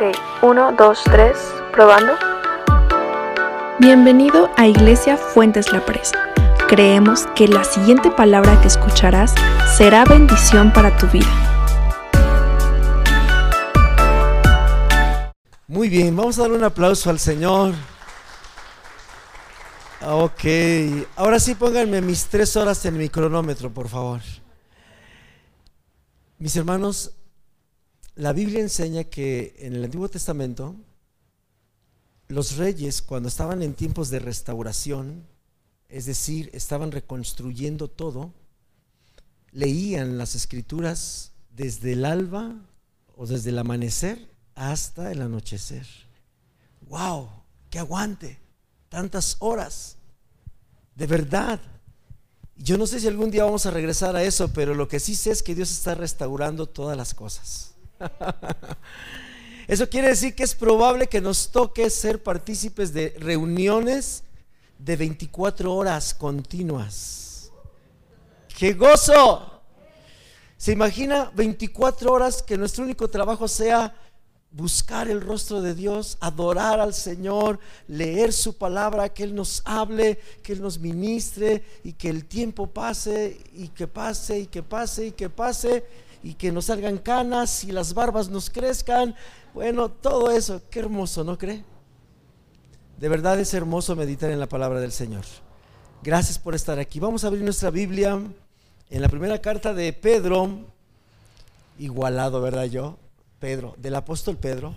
Ok, uno, dos, tres, probando. Bienvenido a Iglesia Fuentes La Presa. Creemos que la siguiente palabra que escucharás será bendición para tu vida. Muy bien, vamos a dar un aplauso al Señor. Ok, ahora sí pónganme mis tres horas en mi cronómetro, por favor. Mis hermanos, la Biblia enseña que en el Antiguo Testamento los reyes cuando estaban en tiempos de restauración, es decir, estaban reconstruyendo todo, leían las escrituras desde el alba o desde el amanecer hasta el anochecer. ¡Wow! ¡Qué aguante! Tantas horas. De verdad. Yo no sé si algún día vamos a regresar a eso, pero lo que sí sé es que Dios está restaurando todas las cosas. Eso quiere decir que es probable que nos toque ser partícipes de reuniones de 24 horas continuas. ¡Qué gozo! ¿Se imagina 24 horas que nuestro único trabajo sea buscar el rostro de Dios, adorar al Señor, leer su palabra, que Él nos hable, que Él nos ministre y que el tiempo pase y que pase y que pase y que pase y que nos salgan canas y las barbas nos crezcan. Bueno, todo eso, qué hermoso, ¿no cree? De verdad es hermoso meditar en la palabra del Señor. Gracias por estar aquí. Vamos a abrir nuestra Biblia en la primera carta de Pedro, igualado, ¿verdad yo? Pedro, del apóstol Pedro.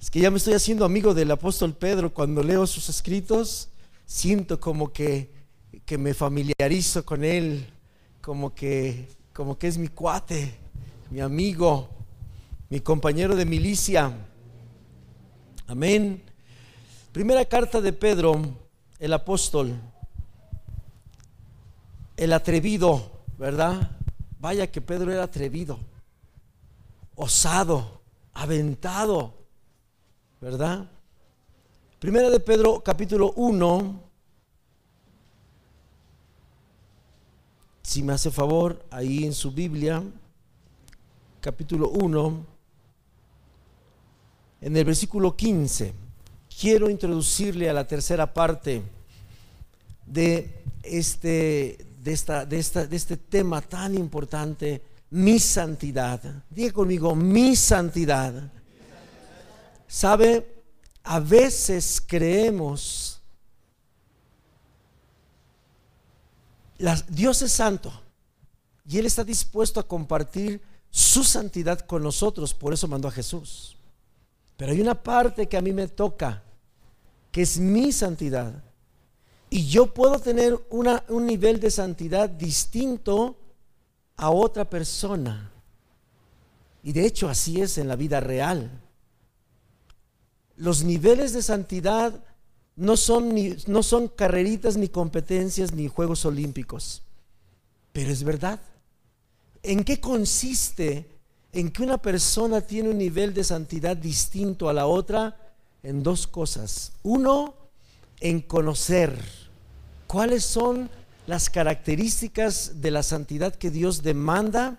Es que ya me estoy haciendo amigo del apóstol Pedro. Cuando leo sus escritos, siento como que, que me familiarizo con él, como que, como que es mi cuate, mi amigo, mi compañero de milicia. Amén. Primera carta de Pedro, el apóstol, el atrevido, ¿verdad? Vaya que Pedro era atrevido osado, aventado, ¿verdad? Primera de Pedro capítulo 1, si me hace favor, ahí en su Biblia, capítulo 1, en el versículo 15, quiero introducirle a la tercera parte de este, de esta, de esta, de este tema tan importante mi santidad. Diga conmigo, mi santidad. ¿Sabe? A veces creemos, Dios es santo y Él está dispuesto a compartir su santidad con nosotros, por eso mandó a Jesús. Pero hay una parte que a mí me toca, que es mi santidad. Y yo puedo tener un nivel de santidad distinto a otra persona. Y de hecho así es en la vida real. Los niveles de santidad no son, ni, no son carreritas ni competencias ni Juegos Olímpicos. Pero es verdad. ¿En qué consiste en que una persona tiene un nivel de santidad distinto a la otra? En dos cosas. Uno, en conocer cuáles son las características de la santidad que Dios demanda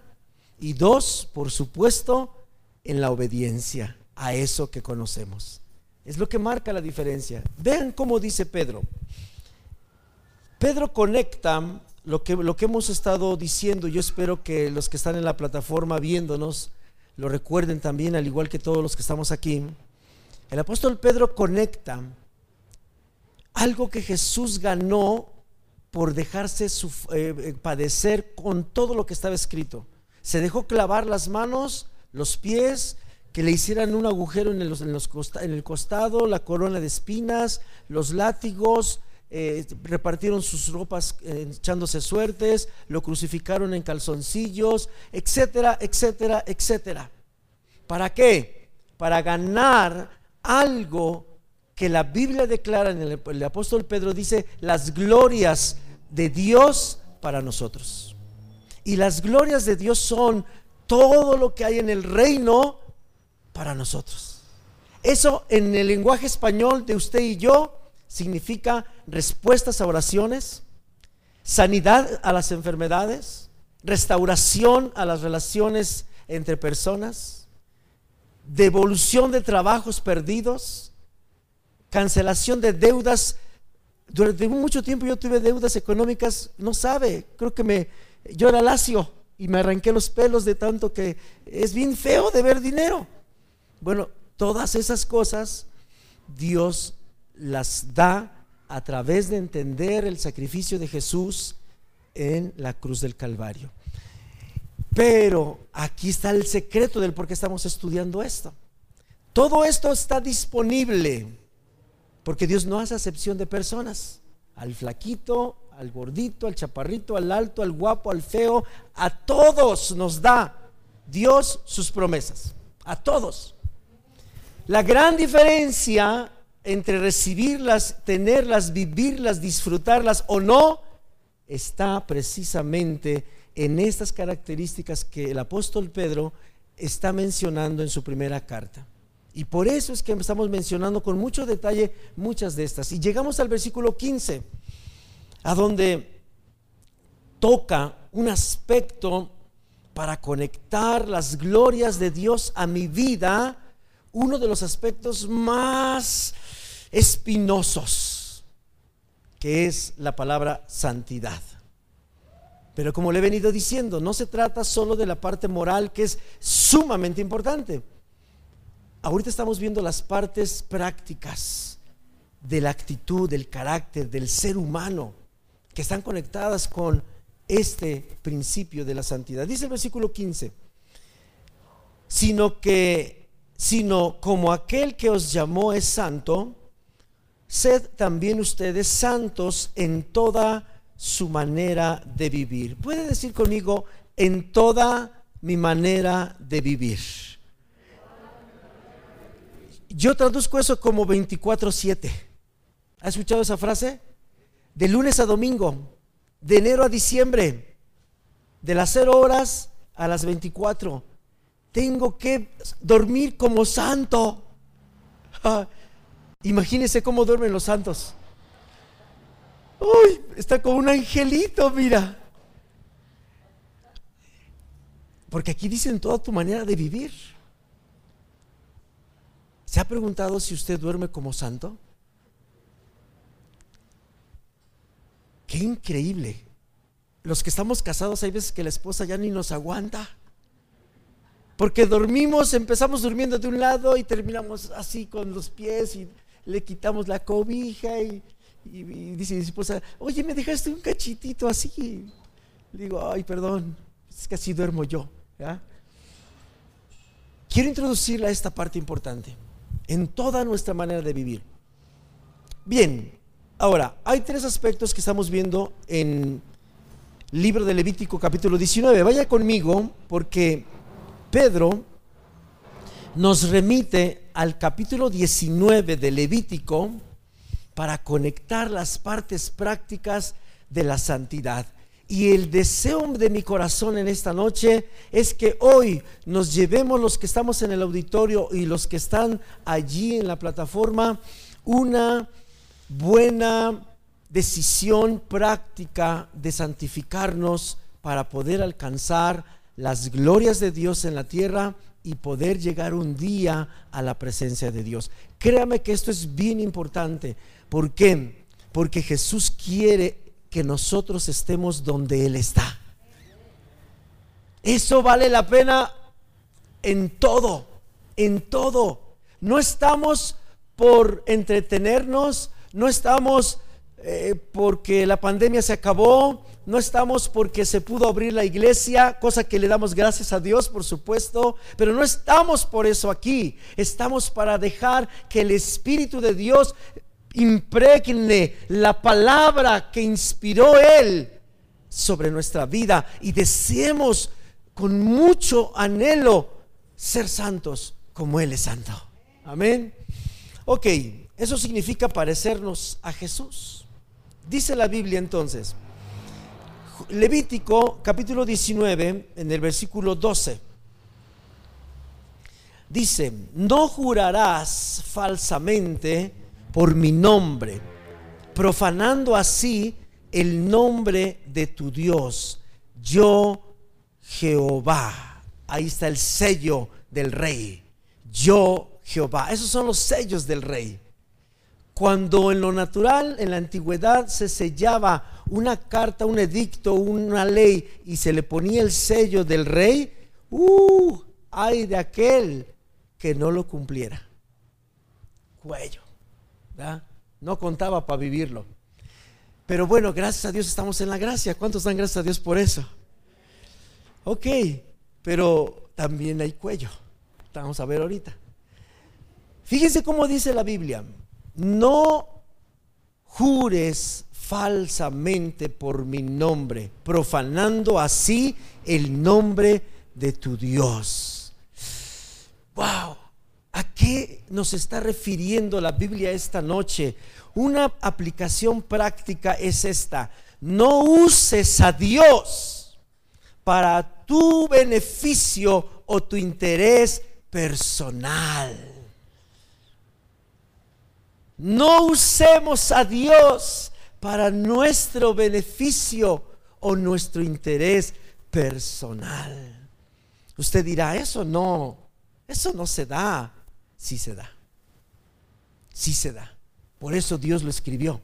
y dos, por supuesto, en la obediencia a eso que conocemos. Es lo que marca la diferencia. Vean cómo dice Pedro. Pedro conecta lo que, lo que hemos estado diciendo. Yo espero que los que están en la plataforma viéndonos lo recuerden también, al igual que todos los que estamos aquí. El apóstol Pedro conecta algo que Jesús ganó por dejarse eh, eh, padecer con todo lo que estaba escrito. Se dejó clavar las manos, los pies, que le hicieran un agujero en el, en el costado, la corona de espinas, los látigos, eh, repartieron sus ropas echándose suertes, lo crucificaron en calzoncillos, etcétera, etcétera, etcétera. ¿Para qué? Para ganar algo que la Biblia declara en el, apóstol Pedro dice las glorias de Dios para nosotros. Y las glorias de Dios son todo lo que hay en el reino para nosotros. Eso en el lenguaje español de usted y yo significa respuestas a oraciones, sanidad a las enfermedades, restauración a las relaciones entre personas, devolución de trabajos perdidos, cancelación de deudas. Durante mucho tiempo yo tuve deudas económicas, no sabe, creo que me, yo era lacio y me arranqué los pelos de tanto que es bien feo de ver dinero. Bueno, todas esas cosas Dios las da a través de entender el sacrificio de Jesús en la cruz del Calvario. Pero aquí está el secreto del por qué estamos estudiando esto. Todo esto está disponible porque Dios no hace acepción de personas. Al flaquito, al gordito, al chaparrito, al alto, al guapo, al feo, a todos nos da Dios sus promesas. A todos. La gran diferencia entre recibirlas, tenerlas, vivirlas, disfrutarlas o no, está precisamente en estas características que el apóstol Pedro está mencionando en su primera carta. Y por eso es que estamos mencionando con mucho detalle muchas de estas. Y llegamos al versículo 15, a donde toca un aspecto para conectar las glorias de Dios a mi vida, uno de los aspectos más espinosos, que es la palabra santidad. Pero como le he venido diciendo, no se trata solo de la parte moral, que es sumamente importante. Ahorita estamos viendo las partes prácticas de la actitud, del carácter, del ser humano, que están conectadas con este principio de la santidad. Dice el versículo 15, sino que, sino como aquel que os llamó es santo, sed también ustedes santos en toda su manera de vivir. ¿Puede decir conmigo en toda mi manera de vivir? Yo traduzco eso como 24/7. ¿Ha escuchado esa frase? De lunes a domingo, de enero a diciembre, de las 0 horas a las 24. Tengo que dormir como santo. Imagínense cómo duermen los santos. Uy, está como un angelito, mira. Porque aquí dicen toda tu manera de vivir. ¿Se ha preguntado si usted duerme como santo? Qué increíble. Los que estamos casados hay veces que la esposa ya ni nos aguanta. Porque dormimos, empezamos durmiendo de un lado y terminamos así con los pies y le quitamos la cobija y, dice mi esposa, oye, me dejaste un cachitito así. Le digo, ay, perdón, es que así duermo yo. Quiero introducirle a esta parte importante en toda nuestra manera de vivir. Bien, ahora, hay tres aspectos que estamos viendo en libro de Levítico capítulo 19. Vaya conmigo porque Pedro nos remite al capítulo 19 de Levítico para conectar las partes prácticas de la santidad. Y el deseo de mi corazón en esta noche es que hoy nos llevemos los que estamos en el auditorio y los que están allí en la plataforma una buena decisión práctica de santificarnos para poder alcanzar las glorias de Dios en la tierra y poder llegar un día a la presencia de Dios. Créame que esto es bien importante. ¿Por qué? Porque Jesús quiere que nosotros estemos donde Él está. Eso vale la pena en todo, en todo. No estamos por entretenernos, no estamos eh, porque la pandemia se acabó, no estamos porque se pudo abrir la iglesia, cosa que le damos gracias a Dios, por supuesto, pero no estamos por eso aquí. Estamos para dejar que el Espíritu de Dios impregne la palabra que inspiró Él sobre nuestra vida y deseemos con mucho anhelo ser santos como Él es santo. Amén. Ok, eso significa parecernos a Jesús. Dice la Biblia entonces, Levítico capítulo 19, en el versículo 12, dice, no jurarás falsamente por mi nombre, profanando así el nombre de tu Dios, yo Jehová. Ahí está el sello del rey. yo Jehová. Esos son los sellos del rey. Cuando en lo natural, en la antigüedad, se sellaba una carta, un edicto, una ley y se le ponía el sello del rey, ¡uh! Ay de aquel que no lo cumpliera. Cuello. No contaba para vivirlo. Pero bueno, gracias a Dios estamos en la gracia. ¿Cuántos dan gracias a Dios por eso? Ok, pero también hay cuello. Vamos a ver ahorita. Fíjense cómo dice la Biblia. No jures falsamente por mi nombre, profanando así el nombre de tu Dios. Wow, ¿a qué nos está refiriendo la Biblia esta noche? Una aplicación práctica es esta. No uses a Dios para tu beneficio o tu interés personal. No usemos a Dios para nuestro beneficio o nuestro interés personal. Usted dirá, eso no, eso no se da. Sí se da. Sí se da. Por eso Dios lo escribió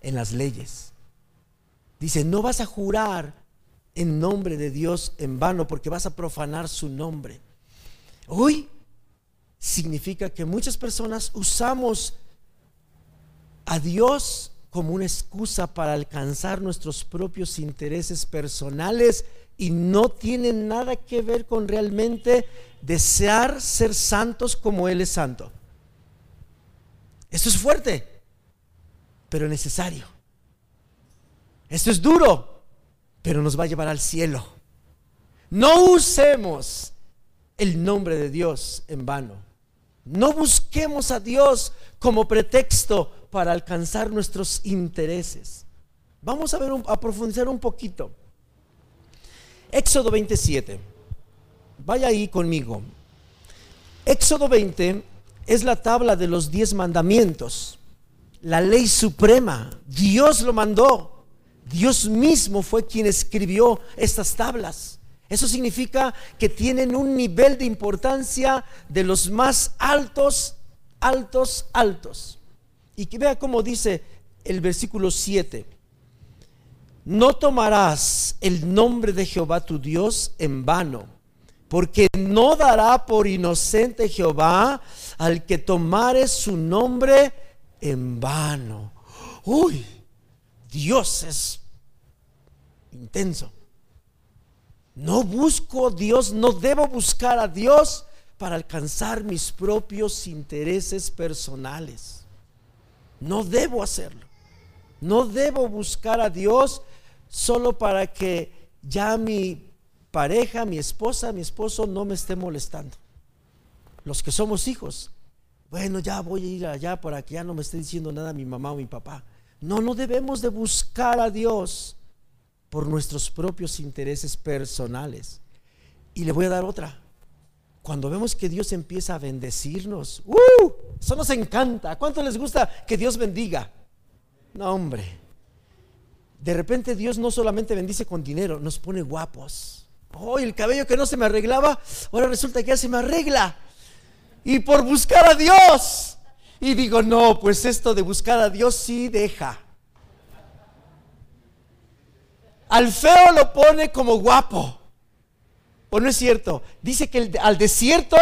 en las leyes. Dice, no vas a jurar en nombre de Dios en vano porque vas a profanar su nombre. Hoy significa que muchas personas usamos a Dios como una excusa para alcanzar nuestros propios intereses personales y no tiene nada que ver con realmente desear ser santos como Él es santo. Esto es fuerte, pero necesario. Esto es duro, pero nos va a llevar al cielo. No usemos el nombre de Dios en vano. No busquemos a Dios como pretexto para alcanzar nuestros intereses. Vamos a ver a profundizar un poquito. Éxodo 27. Vaya ahí conmigo. Éxodo 20 es la tabla de los diez mandamientos, la ley suprema. Dios lo mandó. Dios mismo fue quien escribió estas tablas. Eso significa que tienen un nivel de importancia de los más altos, altos, altos. Y que vea cómo dice el versículo 7. No tomarás el nombre de Jehová tu Dios en vano, porque no dará por inocente Jehová al que tomare su nombre en vano. Uy, Dios es intenso. No busco a Dios, no debo buscar a Dios para alcanzar mis propios intereses personales. No debo hacerlo. No debo buscar a Dios solo para que ya mi pareja, mi esposa, mi esposo no me esté molestando. Los que somos hijos, bueno, ya voy a ir allá para que ya no me esté diciendo nada mi mamá o mi papá. No, no debemos de buscar a Dios por nuestros propios intereses personales. Y le voy a dar otra. Cuando vemos que Dios empieza a bendecirnos, ¡uh! Eso nos encanta. ¿Cuánto les gusta que Dios bendiga? No, hombre. De repente Dios no solamente bendice con dinero, nos pone guapos. Oh, el cabello que no se me arreglaba, ahora resulta que ya se me arregla. Y por buscar a Dios. Y digo, no, pues esto de buscar a Dios sí deja. Al feo lo pone como guapo. ¿O no es cierto? Dice que al desierto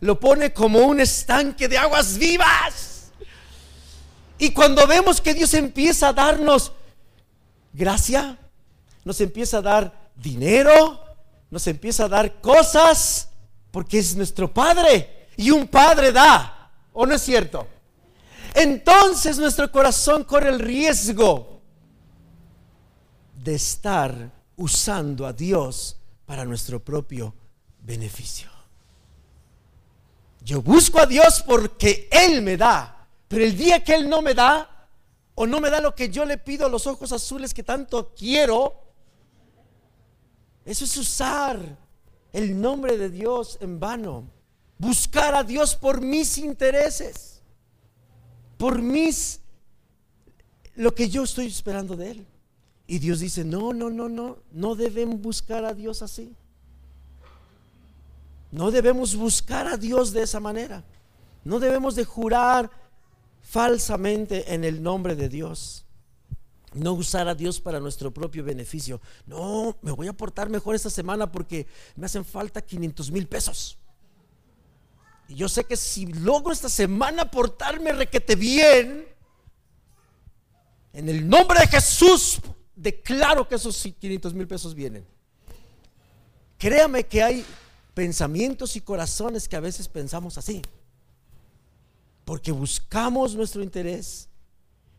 lo pone como un estanque de aguas vivas. Y cuando vemos que Dios empieza a darnos gracia, nos empieza a dar dinero, nos empieza a dar cosas, porque es nuestro Padre. Y un Padre da, ¿o no es cierto? Entonces nuestro corazón corre el riesgo de estar usando a Dios para nuestro propio beneficio. Yo busco a Dios porque Él me da, pero el día que Él no me da, o no me da lo que yo le pido, los ojos azules que tanto quiero, eso es usar el nombre de Dios en vano. Buscar a Dios por mis intereses, por mis, lo que yo estoy esperando de Él. Y Dios dice, no, no, no, no, no deben buscar a Dios así. No debemos buscar a Dios de esa manera. No debemos de jurar falsamente en el nombre de Dios. No usar a Dios para nuestro propio beneficio. No, me voy a portar mejor esta semana porque me hacen falta 500 mil pesos. Y yo sé que si logro esta semana portarme requete bien, en el nombre de Jesús declaro que esos 500 mil pesos vienen. Créame que hay pensamientos y corazones que a veces pensamos así. Porque buscamos nuestro interés.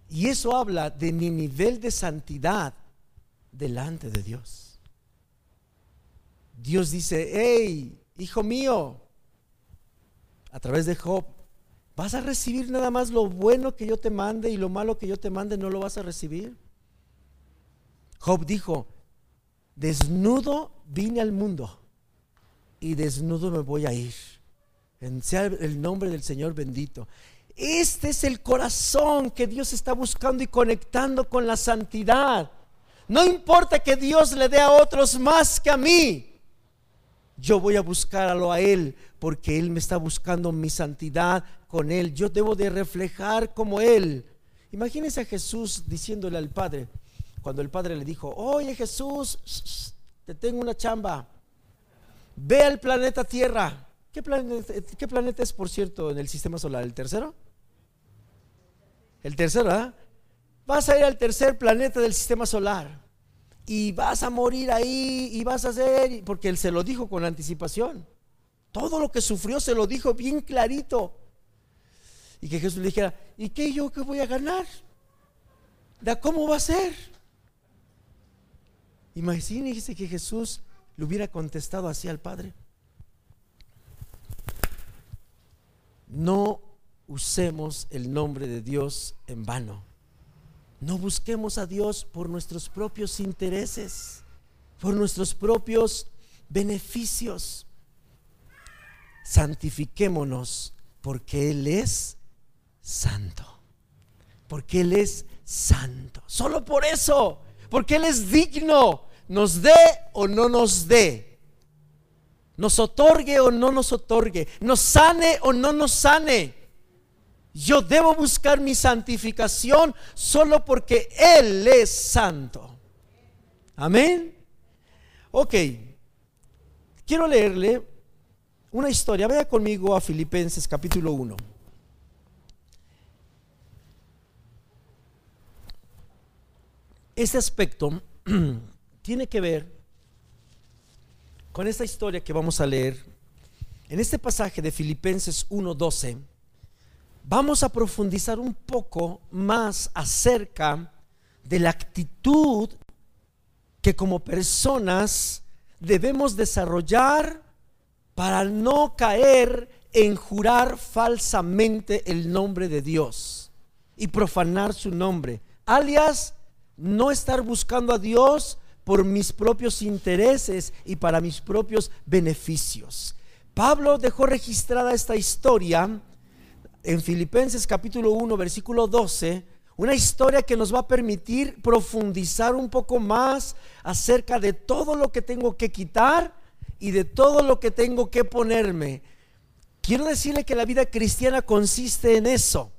Y eso habla de mi nivel de santidad delante de Dios. Dios dice, hey, hijo mío, a través de Job, vas a recibir nada más lo bueno que yo te mande y lo malo que yo te mande no lo vas a recibir. Job dijo, desnudo vine al mundo y desnudo me voy a ir. En sea el nombre del Señor bendito. Este es el corazón que Dios está buscando y conectando con la santidad. No importa que Dios le dé a otros más que a mí. Yo voy a buscarlo a Él porque Él me está buscando mi santidad con Él. Yo debo de reflejar como Él. Imagínense a Jesús diciéndole al Padre, cuando el Padre le dijo, oye Jesús, te tengo una chamba. Ve al planeta Tierra. ¿Qué planeta, ¿Qué planeta, es, por cierto, en el sistema solar? ¿El tercero? El tercero, ¿ah? Vas a ir al tercer planeta del sistema solar y vas a morir ahí y vas a hacer, porque él se lo dijo con anticipación. Todo lo que sufrió se lo dijo bien clarito. Y que Jesús le dijera, ¿y qué yo qué voy a ganar? ¿Da cómo va a ser? Imagínese que Jesús le hubiera contestado así al Padre. No usemos el nombre de Dios en vano. No busquemos a Dios por nuestros propios intereses, por nuestros propios beneficios. Santifiquémonos porque Él es santo. Porque Él es santo. Solo por eso. Porque Él es digno. Nos dé o no nos dé. Nos otorgue o no nos otorgue. Nos sane o no nos sane. Yo debo buscar mi santificación solo porque Él es santo. Amén. Ok. Quiero leerle una historia. Vaya conmigo a Filipenses capítulo 1. Este aspecto tiene que ver con esta historia que vamos a leer. En este pasaje de Filipenses 1:12 vamos a profundizar un poco más acerca de la actitud que como personas debemos desarrollar para no caer en jurar falsamente el nombre de Dios y profanar su nombre, alias no estar buscando a Dios por mis propios intereses y para mis propios beneficios. Pablo dejó registrada esta historia en Filipenses capítulo 1, versículo 12, una historia que nos va a permitir profundizar un poco más acerca de todo lo que tengo que quitar y de todo lo que tengo que ponerme. Quiero decirle que la vida cristiana consiste en eso,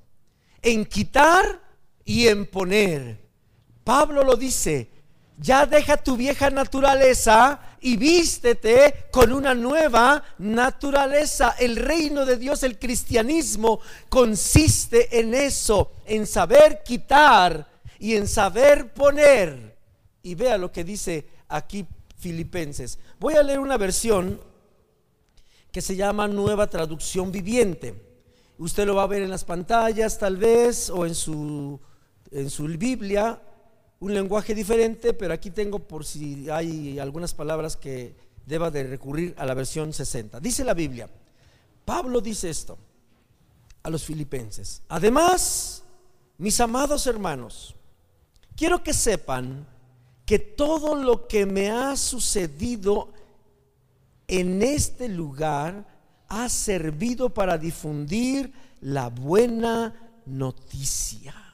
en quitar y en poner. Pablo lo dice, ya deja tu vieja naturaleza y vístete con una nueva naturaleza. El reino de Dios, el cristianismo, consiste en eso, en saber quitar y en saber poner. Y vea lo que dice aquí Filipenses. Voy a leer una versión que se llama Nueva Traducción Viviente. Usted lo va a ver en las pantallas tal vez o en su, en su Biblia un lenguaje diferente, pero aquí tengo por si hay algunas palabras que deba de recurrir a la versión 60. Dice la Biblia, Pablo dice esto a los filipenses. Además, mis amados hermanos, quiero que sepan que todo lo que me ha sucedido en este lugar ha servido para difundir la buena noticia.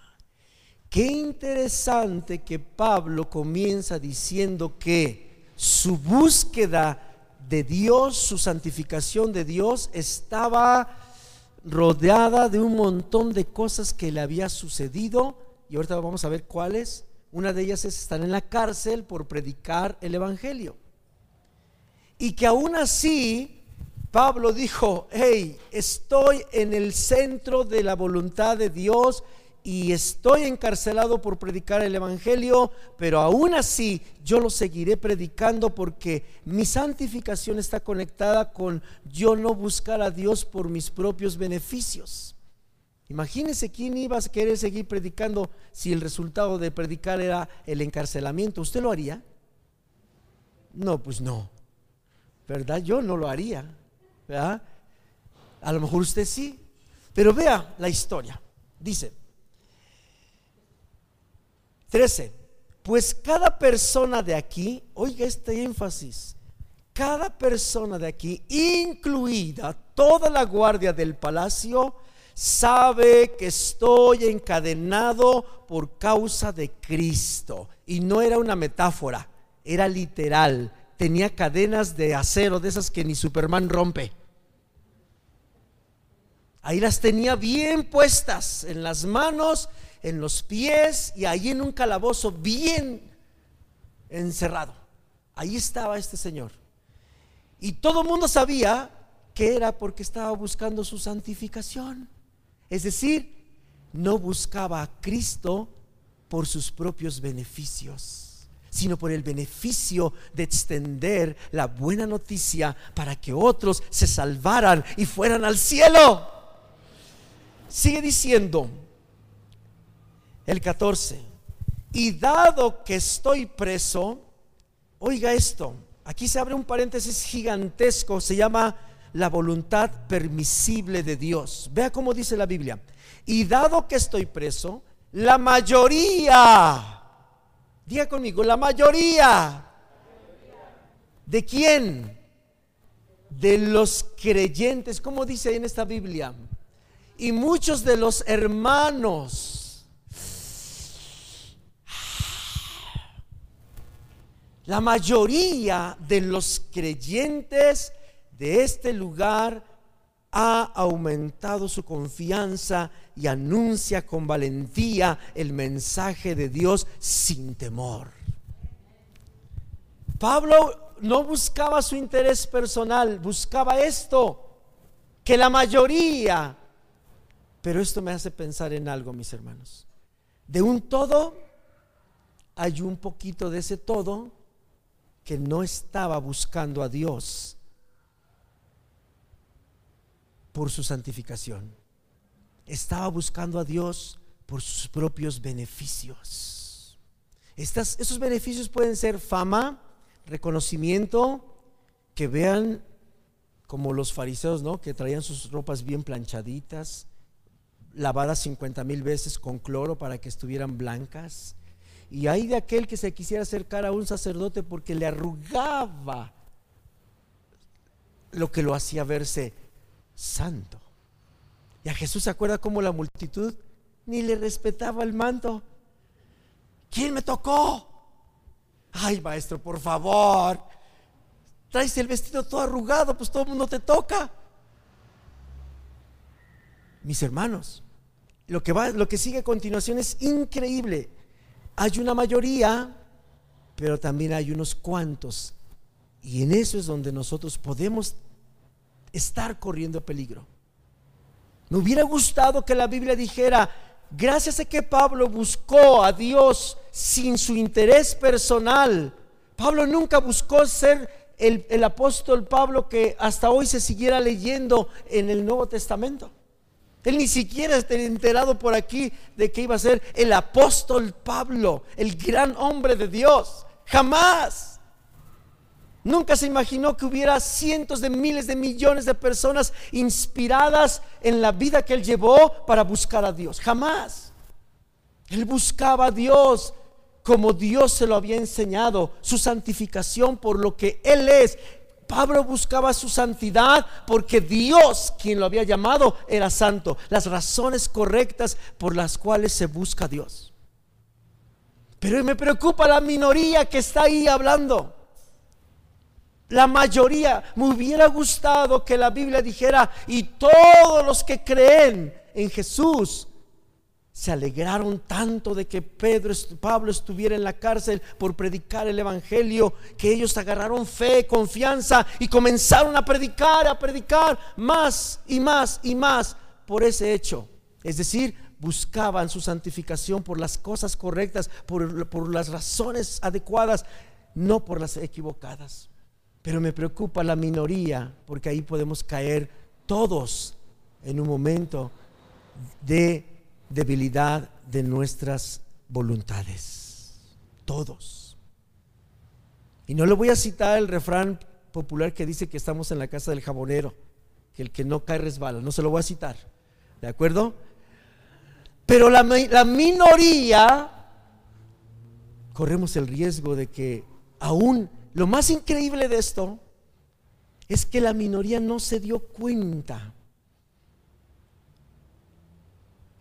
Qué interesante que Pablo comienza diciendo que su búsqueda de Dios, su santificación de Dios, estaba rodeada de un montón de cosas que le había sucedido y ahorita vamos a ver cuáles. Una de ellas es estar en la cárcel por predicar el Evangelio. Y que aún así Pablo dijo, hey, estoy en el centro de la voluntad de Dios y estoy encarcelado por predicar el Evangelio, pero aún así yo lo seguiré predicando porque mi santificación está conectada con yo no buscar a Dios por mis propios beneficios. Imagínense quién iba a querer seguir predicando si el resultado de predicar era el encarcelamiento. ¿Usted lo haría? No, pues no. ¿Verdad? Yo no lo haría. ¿Verdad? A lo mejor usted sí. Pero vea la historia. Dice, 13. Pues cada persona de aquí, oiga este énfasis, cada persona de aquí, incluida toda la guardia del palacio, sabe que estoy encadenado por causa de Cristo. Y no era una metáfora, era literal. Tenía cadenas de acero, de esas que ni Superman rompe. Ahí las tenía bien puestas en las manos en los pies y ahí en un calabozo bien encerrado. Ahí estaba este señor. Y todo el mundo sabía que era porque estaba buscando su santificación. Es decir, no buscaba a Cristo por sus propios beneficios, sino por el beneficio de extender la buena noticia para que otros se salvaran y fueran al cielo. Sigue diciendo, el 14. Y dado que estoy preso, oiga esto, aquí se abre un paréntesis gigantesco, se llama la voluntad permisible de Dios. Vea cómo dice la Biblia. Y dado que estoy preso, la mayoría, diga conmigo, la mayoría, ¿de quién? De los creyentes, como dice en esta Biblia. Y muchos de los hermanos La mayoría de los creyentes de este lugar ha aumentado su confianza y anuncia con valentía el mensaje de Dios sin temor. Pablo no buscaba su interés personal, buscaba esto, que la mayoría, pero esto me hace pensar en algo, mis hermanos. De un todo hay un poquito de ese todo que no estaba buscando a Dios por su santificación. Estaba buscando a Dios por sus propios beneficios. Estas, esos beneficios pueden ser fama, reconocimiento, que vean como los fariseos, ¿no? Que traían sus ropas bien planchaditas, lavadas 50 mil veces con cloro para que estuvieran blancas y hay de aquel que se quisiera acercar a un sacerdote porque le arrugaba lo que lo hacía verse santo. Y a Jesús se acuerda cómo la multitud ni le respetaba el manto. ¿Quién me tocó? Ay, maestro, por favor. Traes el vestido todo arrugado, pues todo el mundo te toca. Mis hermanos, lo que va, lo que sigue a continuación es increíble hay una mayoría, pero también hay unos cuantos. Y en eso es donde nosotros podemos estar corriendo peligro. Me hubiera gustado que la Biblia dijera, gracias a que Pablo buscó a Dios sin su interés personal, Pablo nunca buscó ser el, el, apóstol Pablo que hasta hoy se siguiera leyendo en el Nuevo Testamento. Él ni siquiera está enterado por aquí de que iba a ser el apóstol Pablo, el gran hombre de Dios. Jamás. Nunca se imaginó que hubiera cientos de miles de millones de personas inspiradas en la vida que él llevó para buscar a Dios. Jamás. Él buscaba a Dios como Dios se lo había enseñado, su santificación por lo que Él es. Pablo buscaba su santidad porque Dios, quien lo había llamado, era santo. Las razones correctas por las cuales se busca a Dios. Pero me preocupa la minoría que está ahí hablando. La mayoría me hubiera gustado que la Biblia dijera, y todos los que creen en Jesús se alegraron tanto de que Pedro, Pablo estuviera en la cárcel por predicar el Evangelio, que ellos agarraron fe, confianza y comenzaron a predicar, a predicar más y más y más por ese hecho. Es decir, buscaban su santificación por las cosas correctas, por, por las razones adecuadas, no por las equivocadas. Pero me preocupa la minoría, porque ahí podemos caer todos en un momento de debilidad de nuestras voluntades. Todos. Y no le voy a citar el refrán popular que dice que estamos en la casa del jabonero, que el que no cae resbala. No se lo voy a citar. ¿De acuerdo? Pero la, la minoría corremos el riesgo de que aún lo más increíble de esto es que la minoría no se dio cuenta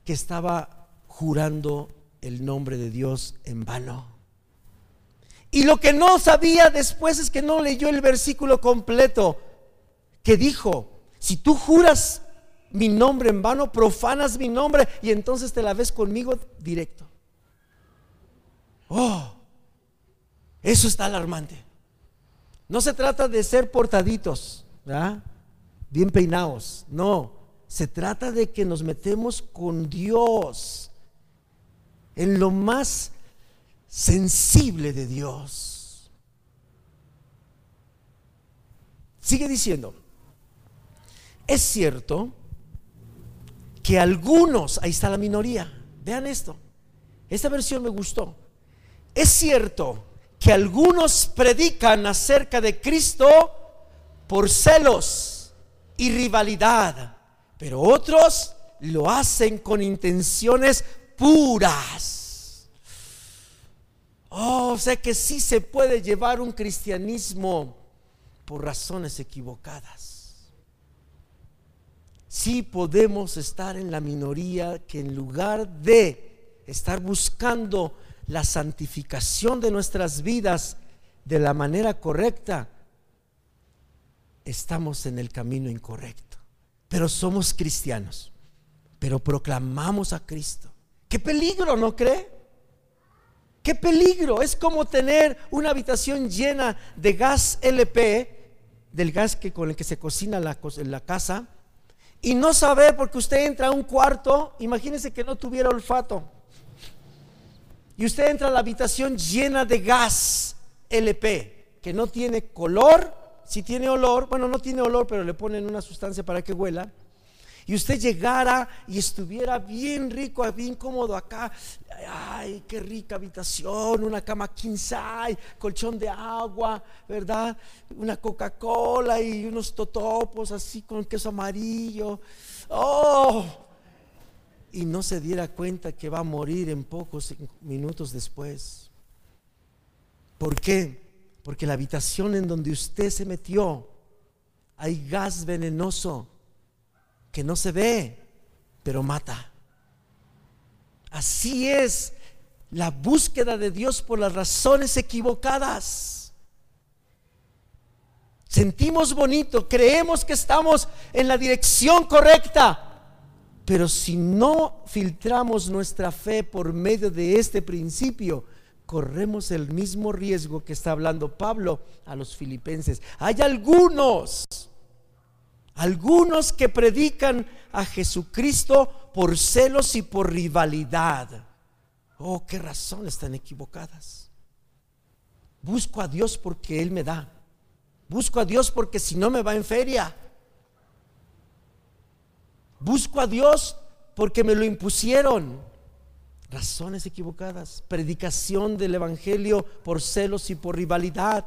que estaba jurando el nombre de Dios en vano. Y lo que no sabía después es que no leyó el versículo completo que dijo, si tú juras mi nombre en vano, profanas mi nombre y entonces te la ves conmigo directo. Oh, eso está alarmante. No se trata de ser portaditos, bien peinados, no. Se trata de que nos metemos con Dios en lo más sensible de Dios. Sigue diciendo, es cierto que algunos, ahí está la minoría, vean esto, esta versión me gustó, es cierto que algunos predican acerca de Cristo por celos y rivalidad pero otros lo hacen con intenciones puras. Oh, o sea que sí se puede llevar un cristianismo por razones equivocadas. Sí podemos estar en la minoría que en lugar de estar buscando la santificación de nuestras vidas de la manera correcta, estamos en el camino incorrecto pero somos cristianos, pero proclamamos a Cristo. Qué peligro, ¿no cree? Qué peligro. Es como tener una habitación llena de gas LP, del gas que, con el que se cocina la, la casa, y no saber porque usted entra a un cuarto, imagínese que no tuviera olfato. Y usted entra a la habitación llena de gas LP, que no tiene color, si tiene olor, bueno, no tiene olor, pero le ponen una sustancia para que huela, y usted llegara y estuviera bien rico, bien cómodo acá, ay, qué rica habitación, una cama king colchón de agua, ¿verdad? Una Coca-Cola y unos totopos así con queso amarillo. Oh, y no se diera cuenta que va a morir en pocos minutos después. ¿Por qué? Porque la habitación en donde usted se metió, hay gas venenoso que no se ve, pero mata. Así es la búsqueda de Dios por las razones equivocadas. Sentimos bonito, creemos que estamos en la dirección correcta, pero si no filtramos nuestra fe por medio de este principio, corremos el mismo riesgo que está hablando Pablo a los filipenses. Hay algunos, algunos que predican a Jesucristo por celos y por rivalidad. Oh, qué razones tan equivocadas. Busco a Dios porque Él me da. Busco a Dios porque si no me va en feria. Busco a Dios porque me lo impusieron razones equivocadas, predicación del Evangelio por celos y por rivalidad,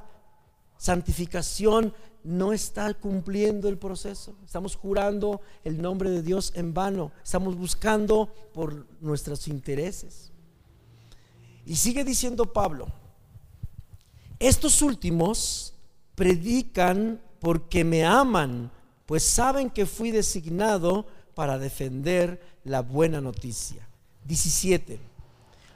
santificación no está cumpliendo el proceso. Estamos jurando el nombre de Dios en vano, estamos buscando por nuestros intereses. Y sigue diciendo Pablo, estos últimos predican porque me aman, pues saben que fui designado para defender la buena noticia. 17.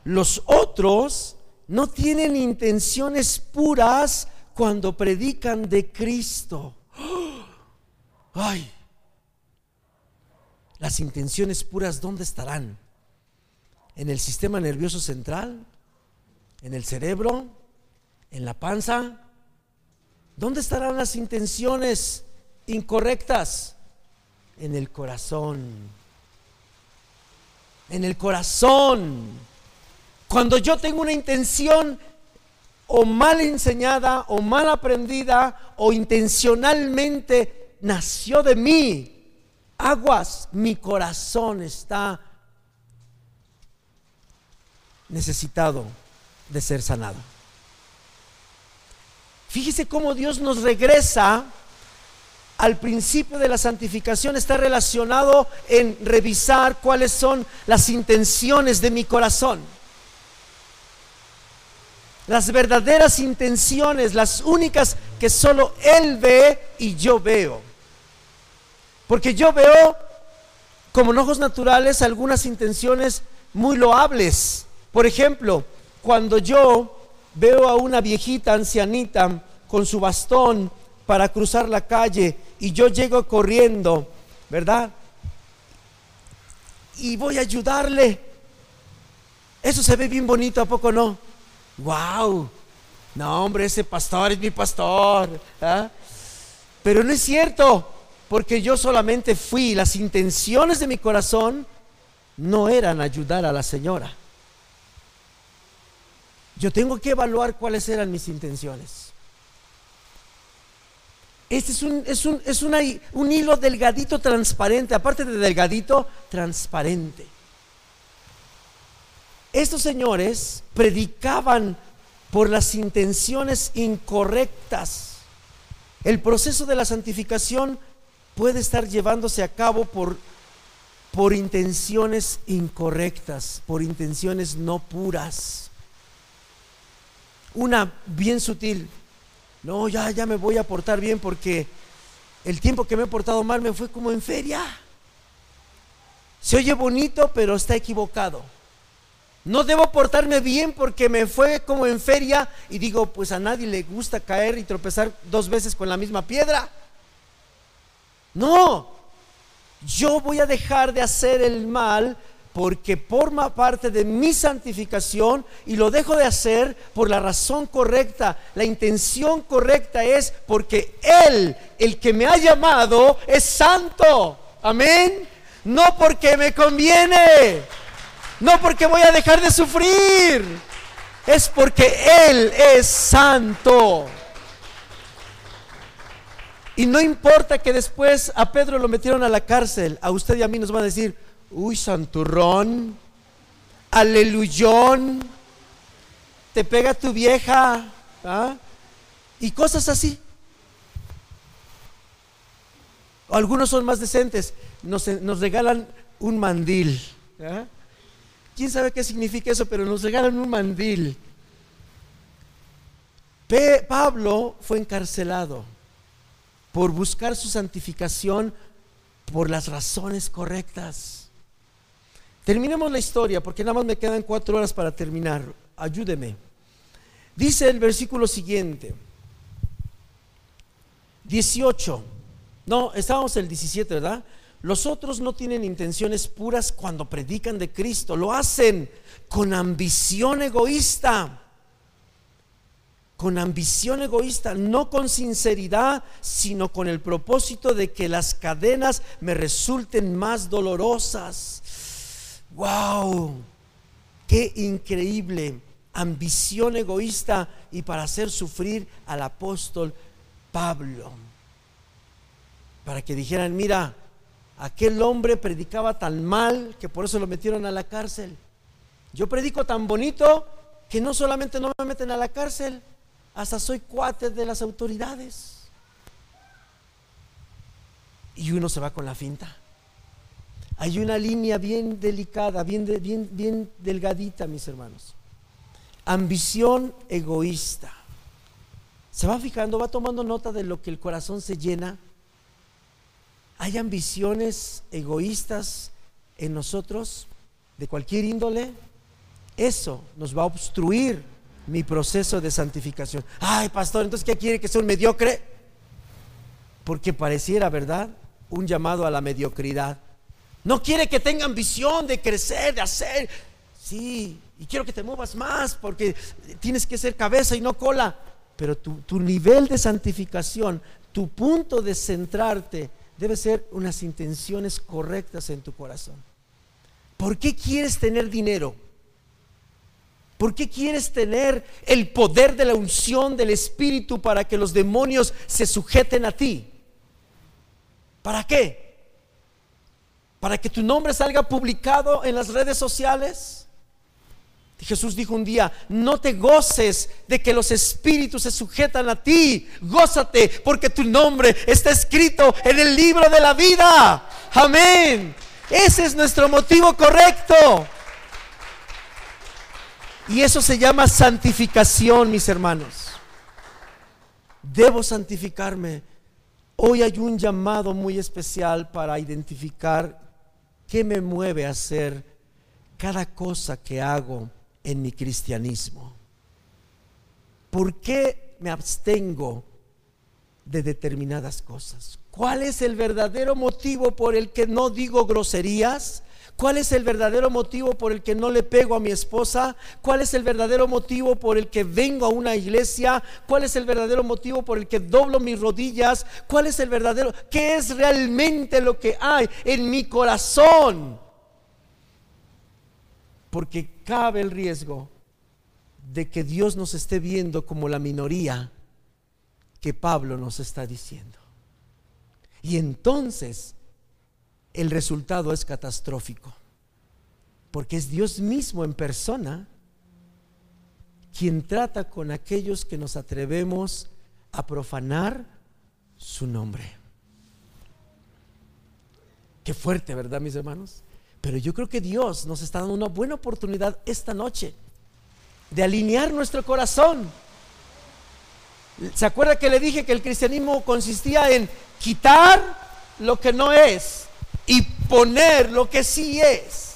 Los otros no tienen intenciones puras cuando predican de Cristo. Ay, las intenciones puras, ¿dónde estarán? ¿En el sistema nervioso central? ¿En el cerebro? ¿En la panza? ¿Dónde estarán las intenciones incorrectas? En el corazón. En el corazón. Cuando yo tengo una intención o mal enseñada o mal aprendida o intencionalmente nació de mí, aguas, mi corazón está necesitado de ser sanado. Fíjese cómo Dios nos regresa al principio de la santificación, está relacionado en revisar cuáles son las intenciones de mi corazón. Las verdaderas intenciones, las únicas que solo Él ve y yo veo. Porque yo veo como en ojos naturales algunas intenciones muy loables. Por ejemplo, cuando yo veo a una viejita ancianita con su bastón para cruzar la calle y yo llego corriendo, ¿verdad? Y voy a ayudarle. Eso se ve bien bonito, ¿a poco no? ¡Wow! No, hombre, ese pastor es mi pastor. ¿ah? Pero no es cierto porque yo solamente fui, las intenciones de mi corazón no eran ayudar a la señora. Yo tengo que evaluar cuáles eran mis intenciones. Este es un, es un, es un hilo delgadito transparente, aparte de delgadito, transparente. Estos señores predicaban por las intenciones incorrectas. El proceso de la santificación puede estar llevándose a cabo por, por intenciones incorrectas, por intenciones no puras. Una bien sutil, no, ya, ya me voy a portar bien porque el tiempo que me he portado mal me fue como en feria. Se oye bonito, pero está equivocado. No debo portarme bien porque me fue como en feria y digo, pues a nadie le gusta caer y tropezar dos veces con la misma piedra. No, yo voy a dejar de hacer el mal porque forma parte de mi santificación y lo dejo de hacer por la razón correcta. La intención correcta es porque Él, el que me ha llamado, es santo. Amén. No porque me conviene. No porque voy a dejar de sufrir. Es porque Él es santo. Y no importa que después a Pedro lo metieron a la cárcel, a usted y a mí nos va a decir, uy, santurrón, aleluyón, te pega tu vieja, ¿ah? y cosas así. Algunos son más decentes, nos, regalan un mandil. ¿Quién sabe qué significa eso? Pero nos regalan un mandil. Pablo fue encarcelado por buscar su santificación por las razones correctas. Terminemos la historia porque nada más me quedan cuatro horas para terminar. Ayúdeme. Dice el versículo siguiente, 18. No, estábamos en el 17, ¿verdad? Los otros no tienen intenciones puras cuando predican de Cristo, lo hacen con ambición egoísta con ambición egoísta, no con sinceridad, sino con el propósito de que las cadenas me resulten más dolorosas. ¡Wow! ¡Qué increíble! Ambición egoísta y para hacer sufrir al apóstol Pablo. Para que dijeran, mira, aquel hombre predicaba tan mal que por eso lo metieron a la cárcel. Yo predico tan bonito que no solamente no me meten a la cárcel, hasta soy cuate de las autoridades. Y uno se va con la finta. Hay una línea bien delicada, bien, bien, bien delgadita, mis hermanos. Ambición egoísta. ¿Se va fijando? ¿Va tomando nota de lo que el corazón se llena? ¿Hay ambiciones egoístas en nosotros de cualquier índole? Eso nos va a obstruir mi proceso de santificación. Ay, pastor, entonces ¿qué quiere que sea un mediocre? Porque pareciera, ¿verdad? Un llamado a la mediocridad. No quiere que tengan visión de crecer, de hacer. Sí, y quiero que te muevas más porque tienes que ser cabeza y no cola. Pero tu, tu nivel de santificación, tu punto de centrarte, debe ser unas intenciones correctas en tu corazón. ¿Por qué quieres tener dinero? ¿Por qué quieres tener el poder de la unción del Espíritu para que los demonios se sujeten a ti? ¿Para qué? ¿Para que tu nombre salga publicado en las redes sociales? Jesús dijo un día, no te goces de que los espíritus se sujetan a ti, gózate porque tu nombre está escrito en el libro de la vida. Amén. Ese es nuestro motivo correcto. Y eso se llama santificación, mis hermanos. Debo santificarme. Hoy hay un llamado muy especial para identificar qué me mueve a hacer cada cosa que hago en mi cristianismo. ¿Por qué me abstengo de determinadas cosas? ¿Cuál es el verdadero motivo por el que no digo groserías? ¿Cuál es el verdadero motivo por el que no le pego a mi esposa? ¿Cuál es el verdadero motivo por el que vengo a una iglesia? ¿Cuál es el verdadero motivo por el que doblo mis rodillas? ¿Cuál es el verdadero? ¿Qué es realmente lo que hay en mi corazón? Porque cabe el riesgo de que Dios nos esté viendo como la minoría que Pablo nos está diciendo. Y entonces el resultado es catastrófico. Porque es Dios mismo en persona quien trata con aquellos que nos atrevemos a profanar su nombre. Qué fuerte, ¿verdad, mis hermanos? Pero yo creo que Dios nos está dando una buena oportunidad esta noche de alinear nuestro corazón. ¿Se acuerda que le dije que el cristianismo consistía en quitar lo que no es y poner lo que sí es.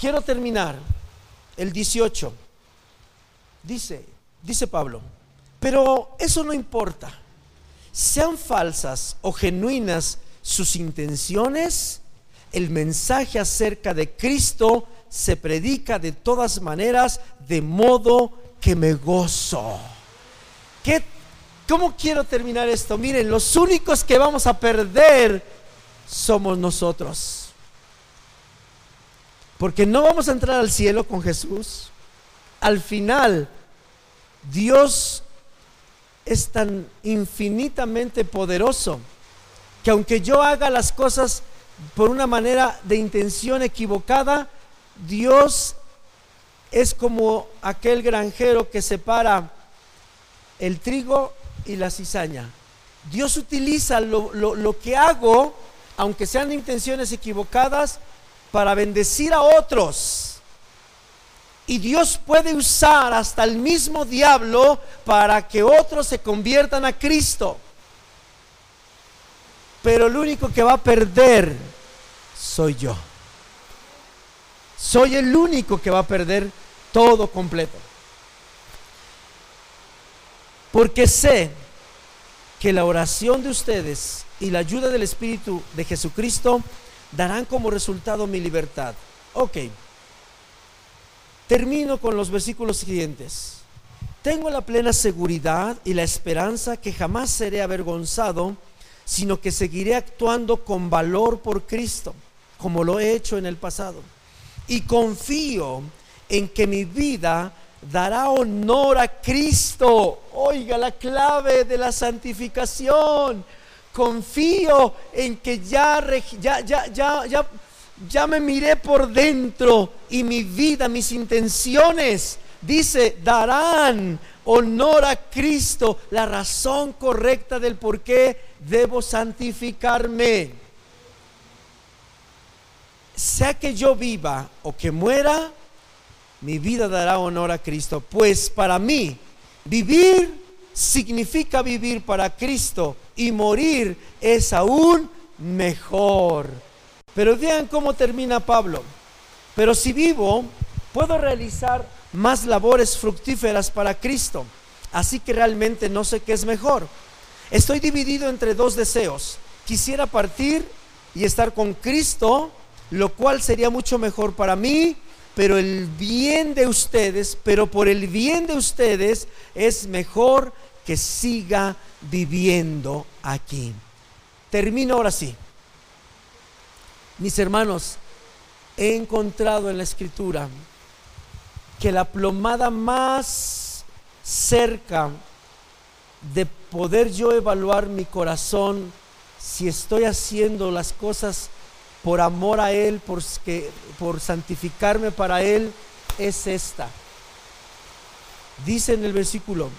Quiero terminar el 18. Dice, dice Pablo, pero eso no importa. Sean falsas o genuinas sus intenciones, el mensaje acerca de Cristo se predica de todas maneras de modo que me gozo. ¿Qué ¿Cómo quiero terminar esto? Miren, los únicos que vamos a perder somos nosotros. Porque no vamos a entrar al cielo con Jesús. Al final, Dios es tan infinitamente poderoso que aunque yo haga las cosas por una manera de intención equivocada, Dios es como aquel granjero que separa el trigo y la cizaña. Dios utiliza lo, lo, que hago, aunque sean intenciones equivocadas, para bendecir a otros. Y Dios puede usar hasta el mismo diablo para que otros se conviertan a Cristo. Pero el único que va a perder soy yo. Soy el único que va a perder todo completo. Porque sé que la oración de ustedes y la ayuda del Espíritu de Jesucristo darán como resultado mi libertad. Ok. Termino con los versículos siguientes. Tengo la plena seguridad y la esperanza que jamás seré avergonzado, sino que seguiré actuando con valor por Cristo, como lo he hecho en el pasado. Y confío en que mi vida dará honor a Cristo. Oiga la clave de la santificación. Confío en que ya, me miré por dentro y mi vida, mis intenciones, dice, darán honor a Cristo, la razón correcta del por qué debo santificarme. Sea que yo viva o que muera, mi vida dará honor a Cristo. Pues para mí, vivir significa vivir para Cristo y morir es aún mejor. Pero vean cómo termina Pablo. Pero si vivo, puedo realizar más labores fructíferas para Cristo. Así que realmente no sé qué es mejor. Estoy dividido entre dos deseos. Quisiera partir y estar con Cristo, lo cual sería mucho mejor para mí, pero el bien de ustedes, pero por el bien de ustedes es mejor que siga viviendo aquí. Termino ahora sí. Mis hermanos, he encontrado en la escritura que la plomada más cerca de poder yo evaluar mi corazón si estoy haciendo las cosas por amor a Él, por, por santificarme para Él, es esta. Dice en el versículo,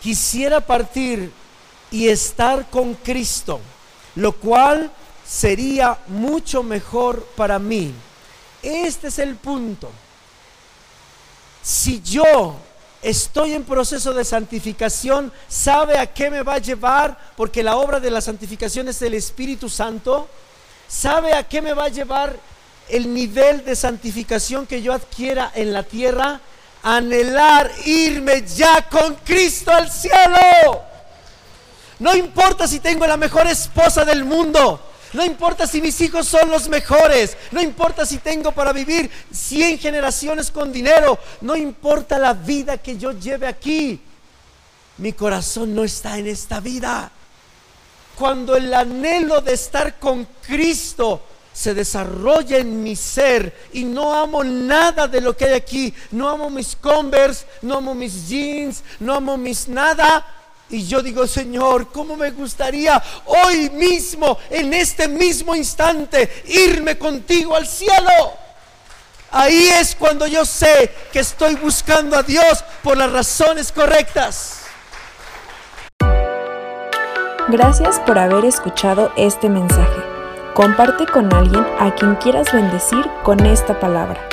quisiera partir y estar con Cristo, lo cual sería mucho mejor para mí. Este es el punto. Si yo estoy en proceso de santificación, ¿sabe a qué me va a llevar? Porque la obra de la santificación es el Espíritu Santo. ¿Sabe a qué me va a llevar el nivel de santificación que yo adquiera en la tierra? Anhelar irme ya con Cristo al cielo. No importa si tengo la mejor esposa del mundo. No importa si mis hijos son los mejores. No importa si tengo para vivir 100 generaciones con dinero. No importa la vida que yo lleve aquí. Mi corazón no está en esta vida. Cuando el anhelo de estar con Cristo se desarrolla en mi ser y no amo nada de lo que hay aquí. No amo mis Converse, no amo mis jeans, no amo mis nada y yo digo, Señor, ¿cómo me gustaría hoy mismo, en este mismo instante, irme contigo al cielo? Ahí es cuando yo sé que estoy buscando a Dios por las razones correctas. Gracias por haber escuchado este mensaje. Comparte con alguien a quien quieras bendecir con esta palabra.